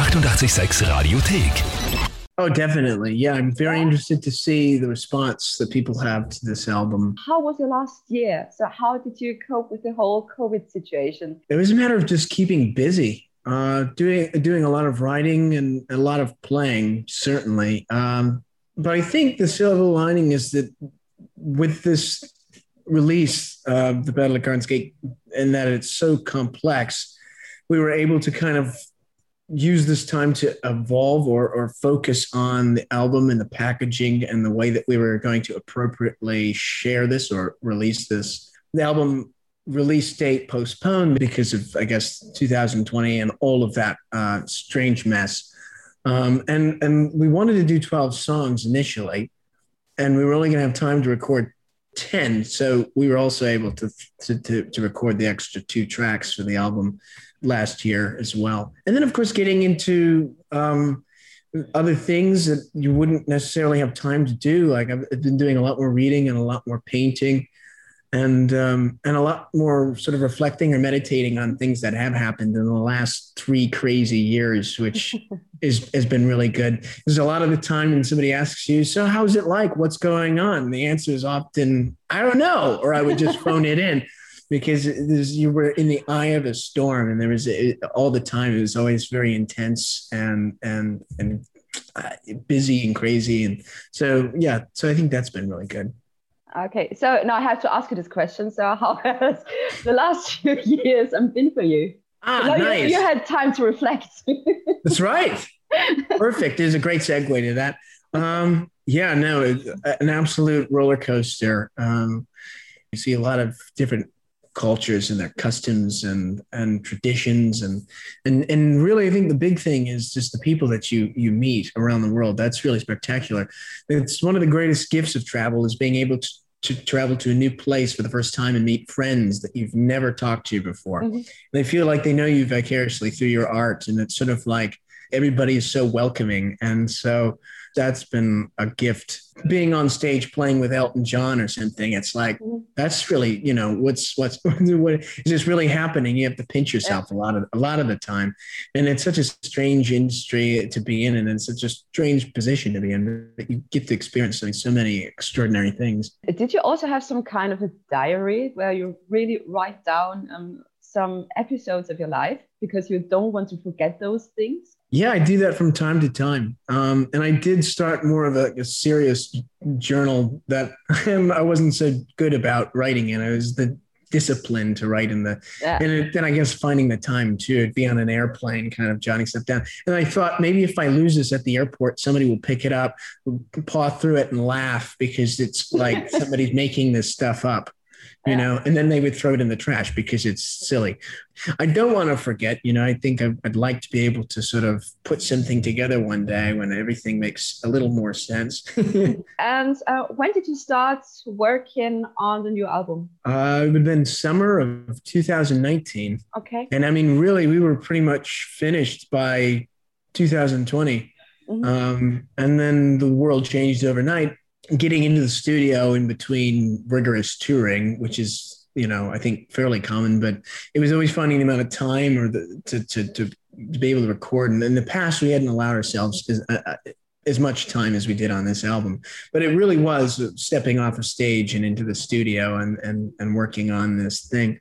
886 Radiothek. Oh, definitely. Yeah, I'm very interested to see the response that people have to this album. How was your last year? So, how did you cope with the whole COVID situation? It was a matter of just keeping busy, uh, doing doing a lot of writing and a lot of playing, certainly. Um, but I think the silver lining is that with this release of the Battle of Gardens Gate, and that it's so complex, we were able to kind of use this time to evolve or, or focus on the album and the packaging and the way that we were going to appropriately share this or release this. The album release date postponed because of, I guess, 2020 and all of that uh, strange mess. Um, and, and we wanted to do 12 songs initially, and we were only going to have time to record 10. So we were also able to, to, to, to record the extra two tracks for the album last year as well. And then, of course, getting into um, other things that you wouldn't necessarily have time to do. Like I've been doing a lot more reading and a lot more painting, and um, and a lot more sort of reflecting or meditating on things that have happened in the last three crazy years, which is has been really good. There's a lot of the time when somebody asks you, "So how's it like? What's going on?" The answer is often, "I don't know," or I would just phone it in because you were in the eye of a storm and there was it, all the time it was always very intense and and and uh, busy and crazy and so yeah so i think that's been really good okay so now i have to ask you this question. So how has the last few years been for you? Ah so nice. you, you had time to reflect. That's right. Perfect. There's a great segue to that. Um yeah no an absolute roller coaster. Um you see a lot of different cultures and their customs and and traditions and and and really I think the big thing is just the people that you you meet around the world. That's really spectacular. It's one of the greatest gifts of travel is being able to to travel to a new place for the first time and meet friends that you've never talked to before. Mm-hmm. They feel like they know you vicariously through your art, and it's sort of like everybody is so welcoming. And so that's been a gift. Being on stage playing with Elton John or something, it's like mm-hmm. that's really, you know, what's what's what is this really happening? You have to pinch yourself yeah. a lot of a lot of the time, and it's such a strange industry to be in, and it's such a strange position to be in. But you get to experience so many extraordinary things. Did you also have some kind of a diary where you really write down um, some episodes of your life because you don't want to forget those things? Yeah, I do that from time to time. Um, and I did start more of a, a serious journal that I wasn't so good about writing in. I was the discipline to write in the, yeah. and it, then I guess finding the time to be on an airplane, kind of jotting stuff down. And I thought maybe if I lose this at the airport, somebody will pick it up, paw through it, and laugh because it's like somebody's making this stuff up you know, and then they would throw it in the trash because it's silly. I don't want to forget, you know, I think I'd like to be able to sort of put something together one day when everything makes a little more sense. and uh, when did you start working on the new album? Uh, it would have been summer of 2019. Okay. And I mean, really, we were pretty much finished by 2020. Mm-hmm. Um, and then the world changed overnight getting into the studio in between rigorous touring, which is you know I think fairly common, but it was always finding the amount of time or the to to to, be able to record. And in the past, we hadn't allowed ourselves as, uh, uh, as much time as we did on this album, but it really was stepping off a stage and into the studio and and and working on this thing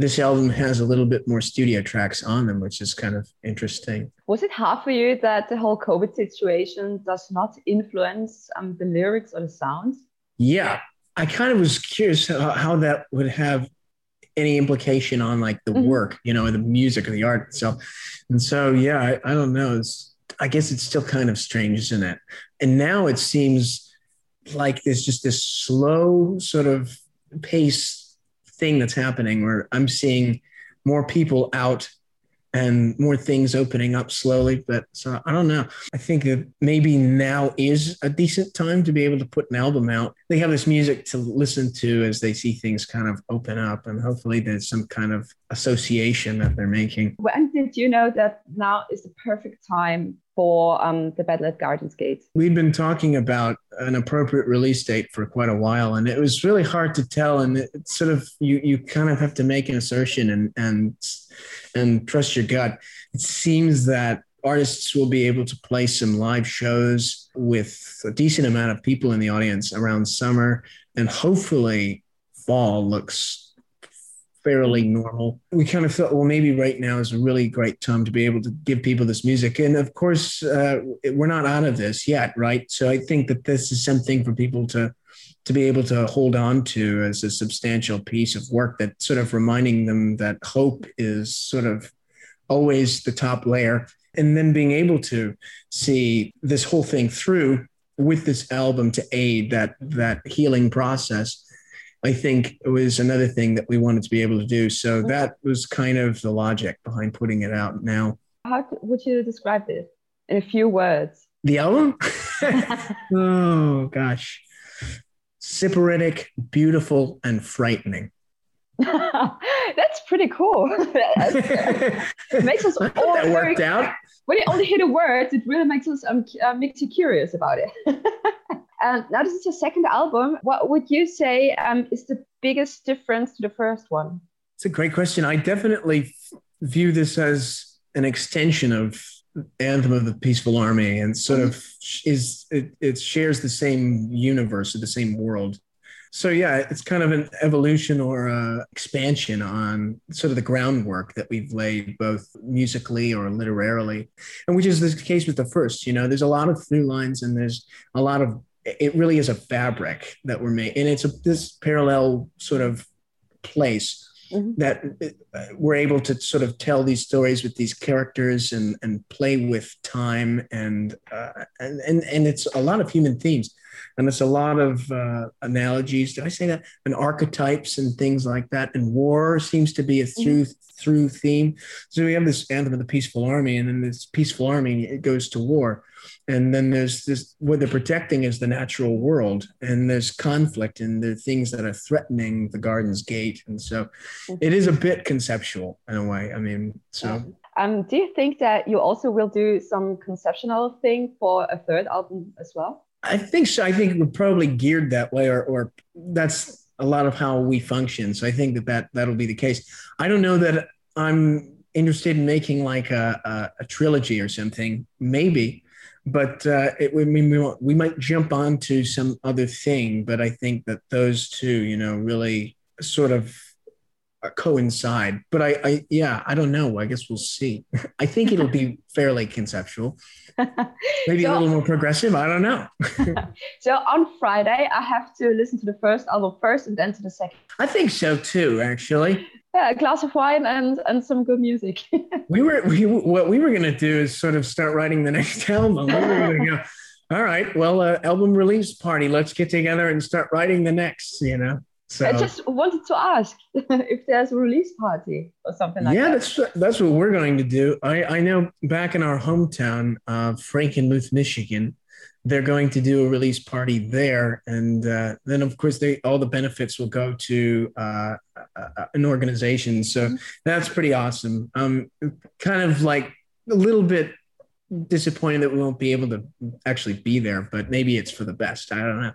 this album has a little bit more studio tracks on them, which is kind of interesting. Was it hard for you that the whole COVID situation does not influence um, the lyrics or the sounds? Yeah, I kind of was curious how, how that would have any implication on like the mm-hmm. work, you know, the music or the art itself. And so, yeah, I, I don't know. It's, I guess it's still kind of strange, isn't it? And now it seems like there's just this slow sort of pace thing that's happening where I'm seeing more people out and more things opening up slowly. But so I don't know. I think that maybe now is a decent time to be able to put an album out. They have this music to listen to as they see things kind of open up, and hopefully there's some kind of association that they're making. When did you know that now is the perfect time for um, the at Gardens Gate? We'd been talking about an appropriate release date for quite a while, and it was really hard to tell. And it sort of you you kind of have to make an assertion and and and trust your gut. It seems that artists will be able to play some live shows with a decent amount of people in the audience around summer. And hopefully, fall looks fairly normal. We kind of thought, well, maybe right now is a really great time to be able to give people this music. And of course, uh, we're not out of this yet, right? So I think that this is something for people to to be able to hold on to as a substantial piece of work that sort of reminding them that hope is sort of always the top layer. And then being able to see this whole thing through with this album to aid that that healing process i think it was another thing that we wanted to be able to do. So mm-hmm. that was kind of the logic behind putting it out now. How would you describe this in a few words? The album? Oh gosh Sybaritic, beautiful, and frightening. That's pretty cool. it makes us all that very, worked out. When you only hear the words, it really makes us um, uh, makes you curious about it. and now this is your second album. What would you say um, is the biggest difference to the first one? It's a great question. I definitely view this as an extension of anthem of the peaceful army and sort of is it, it shares the same universe or the same world. So yeah it's kind of an evolution or a expansion on sort of the groundwork that we've laid both musically or literarily and which is the case with the first you know there's a lot of through lines and there's a lot of it really is a fabric that we're made and it's a this parallel sort of place mm-hmm. that uh, we're able to sort of tell these stories with these characters and and play with time and uh, and and and it's a lot of human themes and it's a lot of uh, analogies. Did I say that? And archetypes and things like that. And war seems to be a mm-hmm. through through theme. So we have this anthem of the peaceful army, and then this peaceful army it goes to war and then there's this what they're protecting is the natural world. And there's conflict and the things that are threatening the garden's gate. And so mm-hmm. it is a bit conceptual in a way. I mean so. Um, do you think that you also will do some conceptual thing for a third album as well? I think so. I think we're probably geared that way or, or that's a lot of how we function. So i think that, that that'll be the case. I don't know that i'm interested in making like a, a, a trilogy or something. Maybe but uh, it would mean we, we might jump on to some other thing. But I think that those two, you know, really sort of coincide. But I, I, yeah, I don't know. I guess we'll see. I think it'll be fairly conceptual, maybe so, a little more progressive. I don't know. so on Friday, I have to listen to the first album first and then to the second. I think so too, actually yeah, a glass of wine and and some good music. we were we what we were gonna do is sort of start writing the next album. We were gonna go, all right, well, uh, album release party. Let's get together and start writing the next. You know. So, I just wanted to ask if there's a release party or something like yeah, that. Yeah, that's that's what we're going to do. I, I know back in our hometown, uh, Frankenmuth, Michigan, they're going to do a release party there, and uh, then of course they all the benefits will go to uh, an organization. So mm-hmm. that's pretty awesome. Um, kind of like a little bit disappointed that we won't be able to actually be there, but maybe it's for the best. I don't know.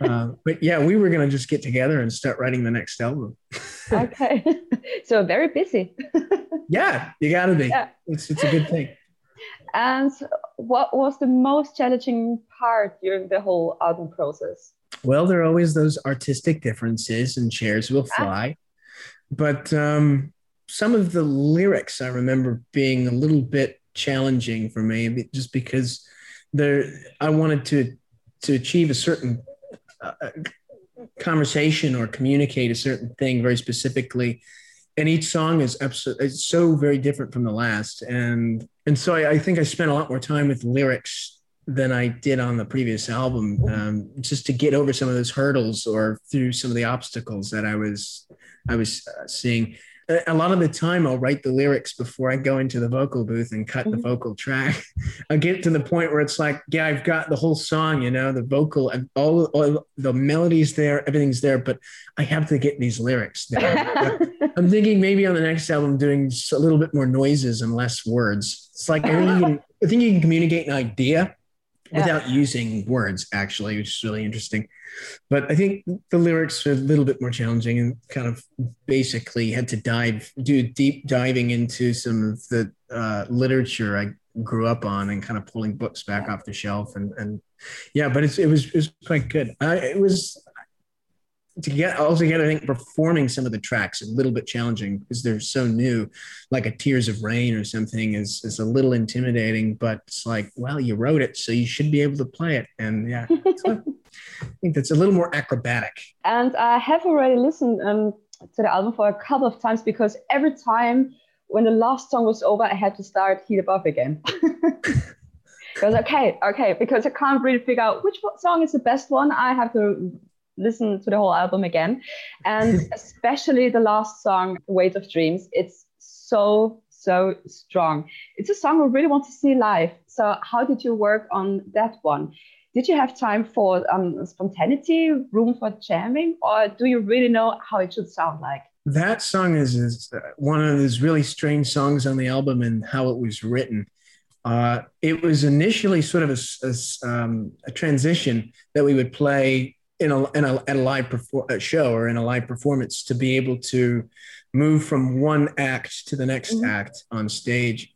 uh, but yeah, we were going to just get together and start writing the next album. okay. so very busy. yeah, you got to be. Yeah. It's, it's a good thing. And what was the most challenging part during the whole album process? Well, there are always those artistic differences, and chairs will ah. fly. But um, some of the lyrics I remember being a little bit challenging for me, just because there I wanted to to achieve a certain uh, conversation or communicate a certain thing very specifically. And each song is absolutely so very different from the last. And and so I, I, think i spent a lot more time with lyrics than i did on the previous album um, just to get over some of those hurdles or through some of the obstacles that i was i was uh, seeing a lot of the time I'll write the lyrics before I go into the vocal booth and cut mm-hmm. the vocal track. I get to the point where it's like, yeah, I've got the whole song, you know, the vocal and all, all the melodies there, everything's there, but I have to get these lyrics there. I'm thinking maybe on the next album doing a little bit more noises and less words. It's like I think you can, I think you can communicate an idea without using words actually which is really interesting. But i think the lyrics are a little bit more challenging and kind of basically had to dive do deep diving into some of the uh, literature i grew up on and kind of pulling books back off the shelf and and yeah but it's it was it was quite good. I, it was to get all together, I think performing some of the tracks a little bit challenging because they're so new, like a Tears of Rain or something is is a little intimidating. But it's like, well, you wrote it, so you should be able to play it. And yeah, so I think that's a little more acrobatic. And I have already listened um, to the album for a couple of times because every time when the last song was over, I had to start Heat Above again. Because okay, okay, because I can't really figure out which song is the best one. I have to listen to the whole album again. And especially the last song, Weight of Dreams, it's so, so strong. It's a song I really want to see live. So, how did you work on that one? Did you have time for um, spontaneity, room for jamming, or do you really know how it should sound like? That song is, is one of those really strange songs on the album and how it was written. Uh, it was initially sort of a, a, um, a, transition that we would play in a, in a at a live perfor- a show or in a live performance to be able to move from one act to the next mm-hmm. act on stage.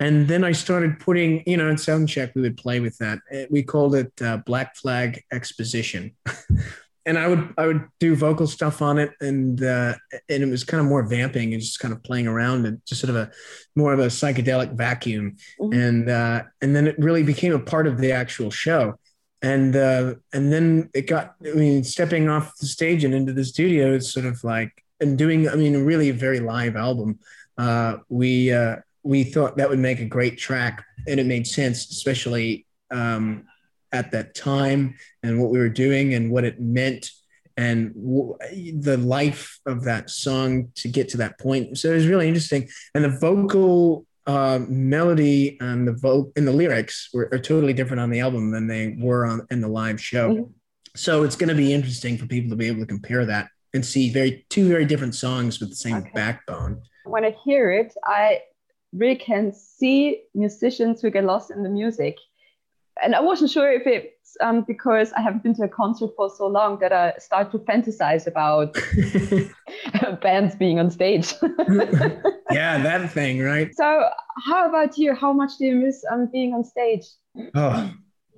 And then I started putting, you know, in sound check, we would play with that. Eh, we called it uh, Black Flag Exposition. and I would I would do vocal stuff on it, and uh, and it was kind of more vamping and just kind of playing around and just sort of a more of a psychedelic vacuum, mm-hmm. and uh, and then it really became a part of the actual show and uh, and then it got i mean stepping off the stage and into the studio it's sort of like and doing i mean really a very live album. Uh, we uh, we thought that would make a great track and it made sense especially um, at that time and what we were doing and what it meant and w- the life of that song to get to that point. So it was really interesting. And the vocal uh, melody and the vote and the lyrics were are totally different on the album than they were on in the live show. Mm-hmm. So it's going to be interesting for people to be able to compare that and see very two very different songs with the same okay. backbone. When I hear it, I really can see musicians who get lost in the music. And I wasn't sure if it's um, because I haven't been to a concert for so long that I start to fantasize about bands being on stage. yeah, that thing, right? So, how about you? How much do you miss um, being on stage? Oh,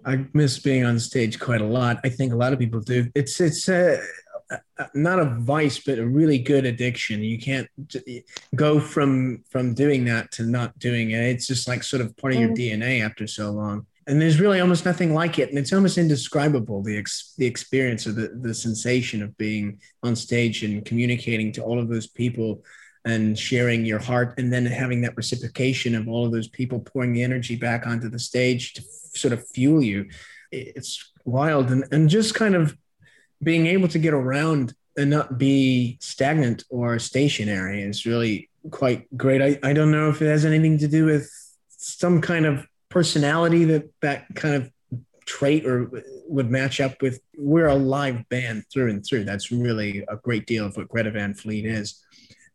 I miss being on stage quite a lot. I think a lot of people do. It's it's a, not a vice, but a really good addiction. You can't go from from doing that to not doing it. It's just like sort of part of your mm. DNA after so long and there's really almost nothing like it. And it's almost indescribable the ex- the experience of the, the sensation of being on stage and communicating to all of those people and sharing your heart and then having that reciprocation of all of those people pouring the energy back onto the stage to f- sort of fuel you. It's wild. And, and just kind of being able to get around and not be stagnant or stationary is really quite great. I, I don't know if it has anything to do with some kind of personality that that kind of trait or would match up with we're a live band through and through. That's really a great deal of what greta van fleet is.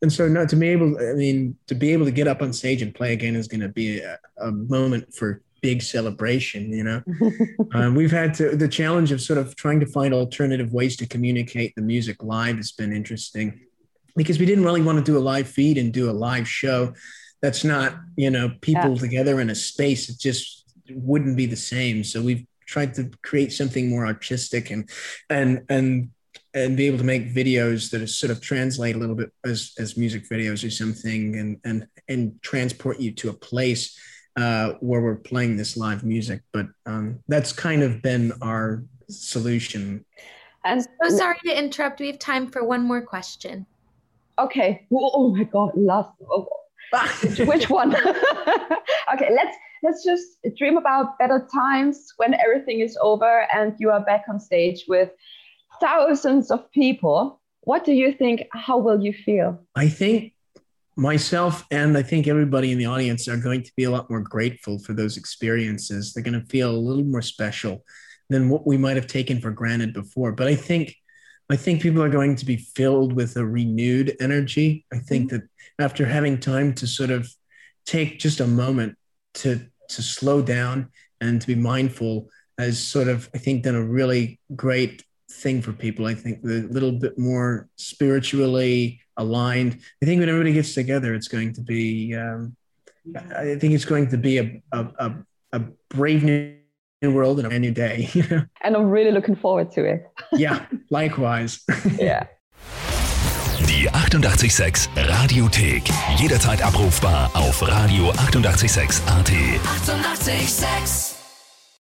And so no to be able i mean to be able to get up on stage and play again is going to be a, a, moment for big celebration you know? Um, we've had to the challenge of sort of trying to find alternative ways to communicate the music live has been interesting. Because we didn't really want to do a live feed and do a live show that's not you know people yeah. together in a space it just wouldn't be the same. So we've tried to create something more artistic and and and and be able to make videos that sort of translate a little bit as as music videos or something and and and transport you to a place uh, where we're playing this live music. But um, that's kind of been our solution. And so sorry to interrupt. We have time for one more question. Okay. Oh, oh my god. Last oh, which one? Okay let's let's just dream about better times when everything is over and you are back on stage with thousands of people. What do you think how will you feel? I think myself and i think everybody in the audience are going to be a lot more grateful for those experiences. They're going to feel a little more special than what we might have taken for granted before. But i think I think people are going to be filled with a renewed energy. I think mm-hmm. that after having time to sort of take just a moment to to slow down and to be mindful has sort of I think done a really great thing for people. I think a little bit more spiritually aligned. I think when everybody gets together, it's going to be um, I think it's going to be a a, a, a brave new world and a new day. and I'm really looking forward to it. yeah, likewise. yeah. Die 886 Radiothek. Jederzeit abrufbar auf radio886.at. 886! 886.